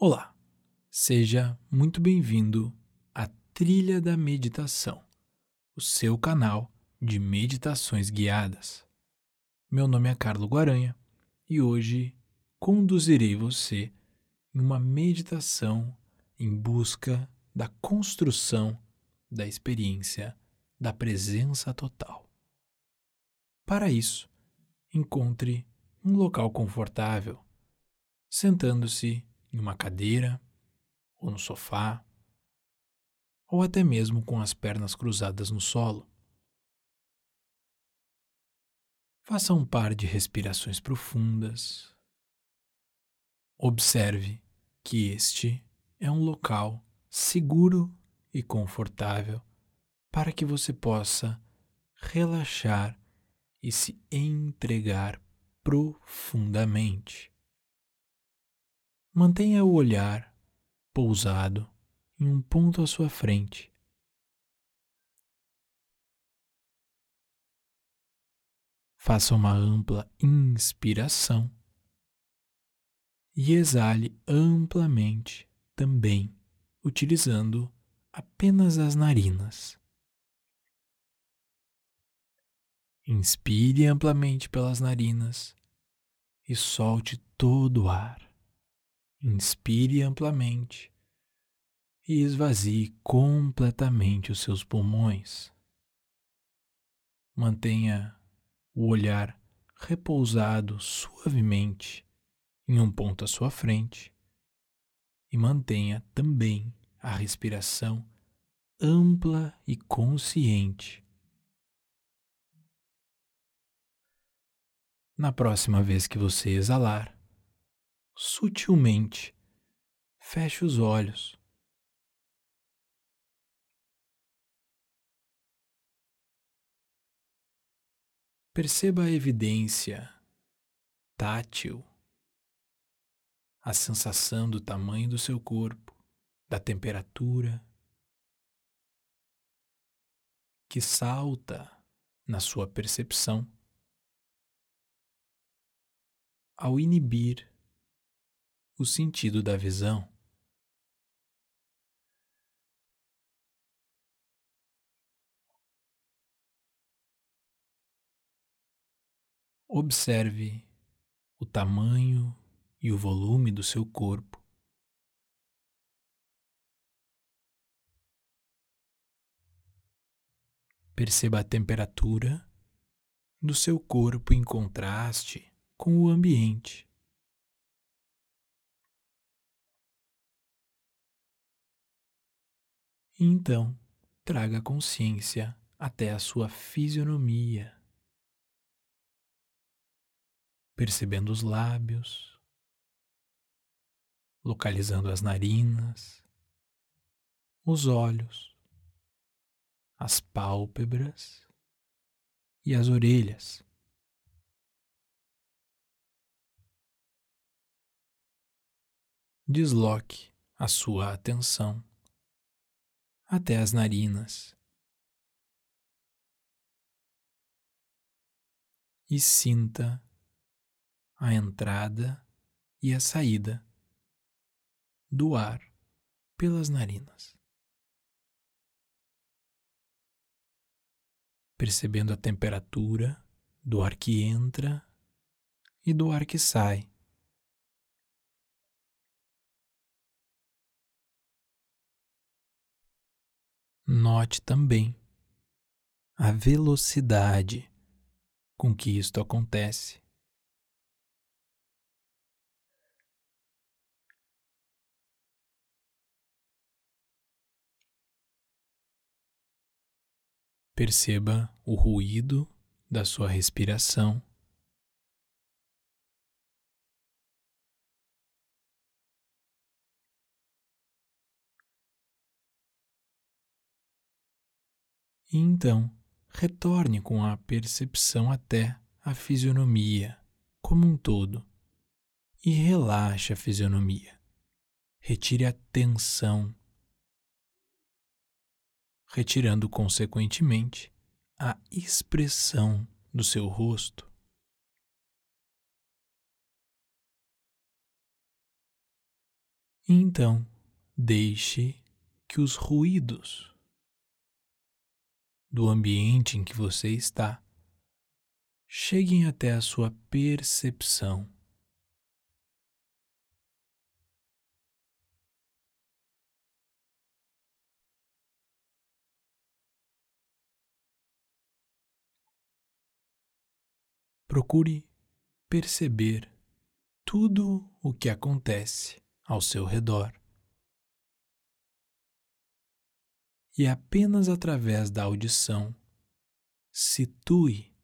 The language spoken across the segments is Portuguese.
Olá, seja muito bem-vindo à Trilha da Meditação, o seu canal de meditações guiadas. Meu nome é Carlo Guaranha e hoje conduzirei você em uma meditação em busca da construção da experiência da presença total. Para isso, encontre um local confortável, sentando-se em uma cadeira, ou no sofá, ou até mesmo com as pernas cruzadas no solo. Faça um par de respirações profundas. Observe que este é um local seguro e confortável para que você possa relaxar e se entregar profundamente. Mantenha o olhar pousado em um ponto à sua frente. Faça uma ampla inspiração e exale amplamente também, utilizando apenas as narinas. Inspire amplamente pelas narinas e solte todo o ar. Inspire amplamente e esvazie completamente os seus pulmões. Mantenha o olhar repousado suavemente em um ponto à sua frente e mantenha também a respiração ampla e consciente. Na próxima vez que você exalar, sutilmente. Feche os olhos. Perceba a evidência tátil, a sensação do tamanho do seu corpo, da temperatura, que salta na sua percepção ao inibir o sentido da visão. Observe o tamanho e o volume do seu corpo. Perceba a temperatura do seu corpo em contraste com o ambiente. E então, traga consciência até a sua fisionomia, percebendo os lábios, localizando as narinas, os olhos, as pálpebras. E as orelhas. Desloque a sua atenção até as narinas. E sinta a entrada e a saída do ar pelas narinas. Percebendo a temperatura do ar que entra e do ar que sai. Note também a velocidade com que isto acontece. Perceba o ruído da sua respiração. E então, retorne com a percepção até a fisionomia como um todo e relaxe a fisionomia. Retire a tensão, retirando consequentemente a expressão do seu rosto. Então, deixe que os ruídos do ambiente em que você está cheguem até a sua percepção. Procure perceber tudo o que acontece ao seu redor. E apenas através da audição, situe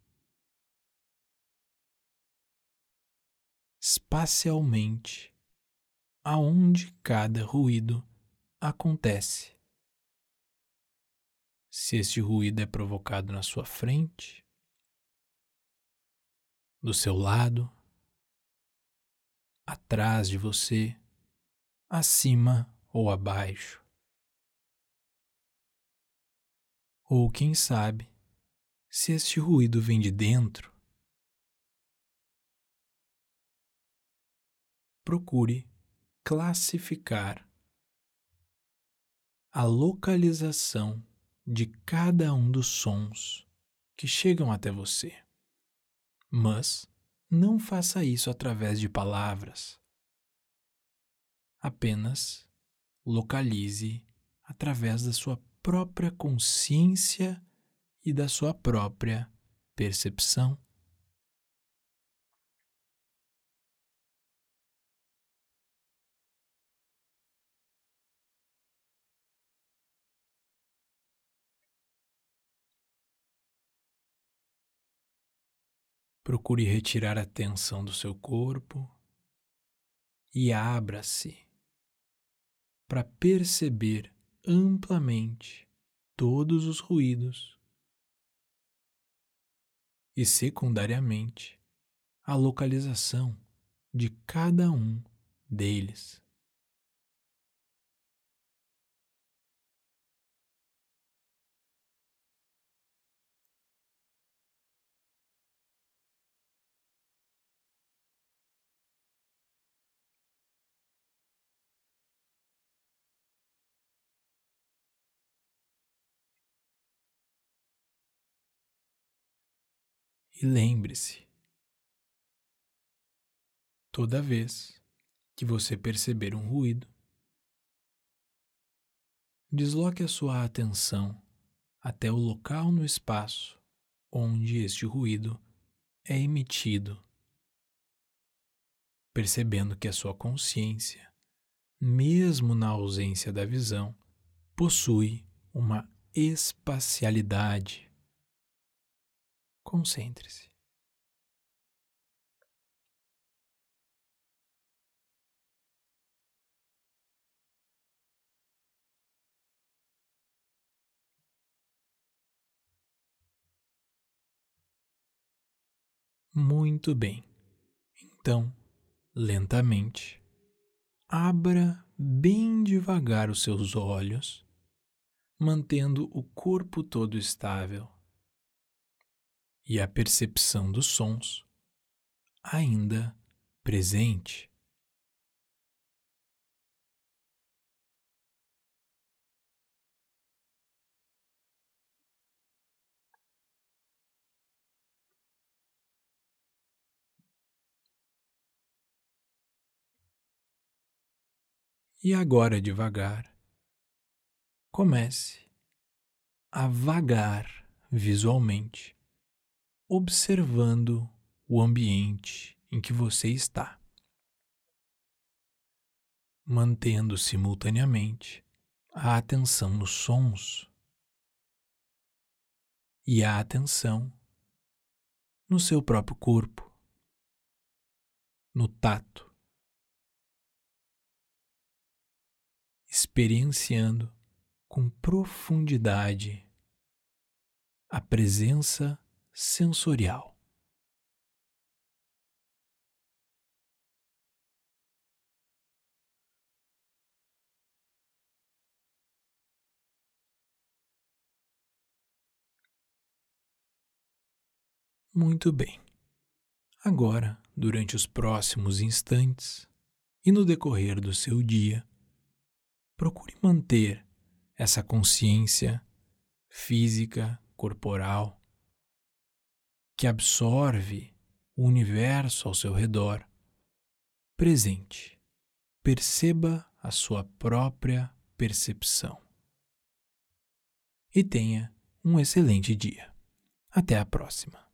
espacialmente aonde cada ruído acontece. Se este ruído é provocado na sua frente, do seu lado, atrás de você, acima ou abaixo. Ou quem sabe, se este ruído vem de dentro, procure classificar a localização de cada um dos sons que chegam até você. Mas não faça isso através de palavras. Apenas localize através da sua própria consciência e da sua própria percepção. Procure retirar a tensão do seu corpo e abra-se para perceber amplamente todos os ruídos e, secundariamente, a localização de cada um deles. E lembre-se, toda vez que você perceber um ruído, desloque a sua atenção até o local no espaço onde este ruído é emitido, percebendo que a sua consciência, mesmo na ausência da visão, possui uma espacialidade Concentre-se. Muito bem. Então, lentamente, abra bem devagar os seus olhos, mantendo o corpo todo estável e a percepção dos sons ainda presente. E agora, devagar, comece a vagar visualmente observando o ambiente em que você está, mantendo simultaneamente a atenção nos sons e a atenção no seu próprio corpo, no tato, experienciando com profundidade a presença sensorial. Muito bem. Agora, durante os próximos instantes e no decorrer do seu dia, procure manter essa consciência física, corporal, que absorve o universo ao seu redor, presente. Perceba a sua própria percepção. E tenha um excelente dia. Até a próxima.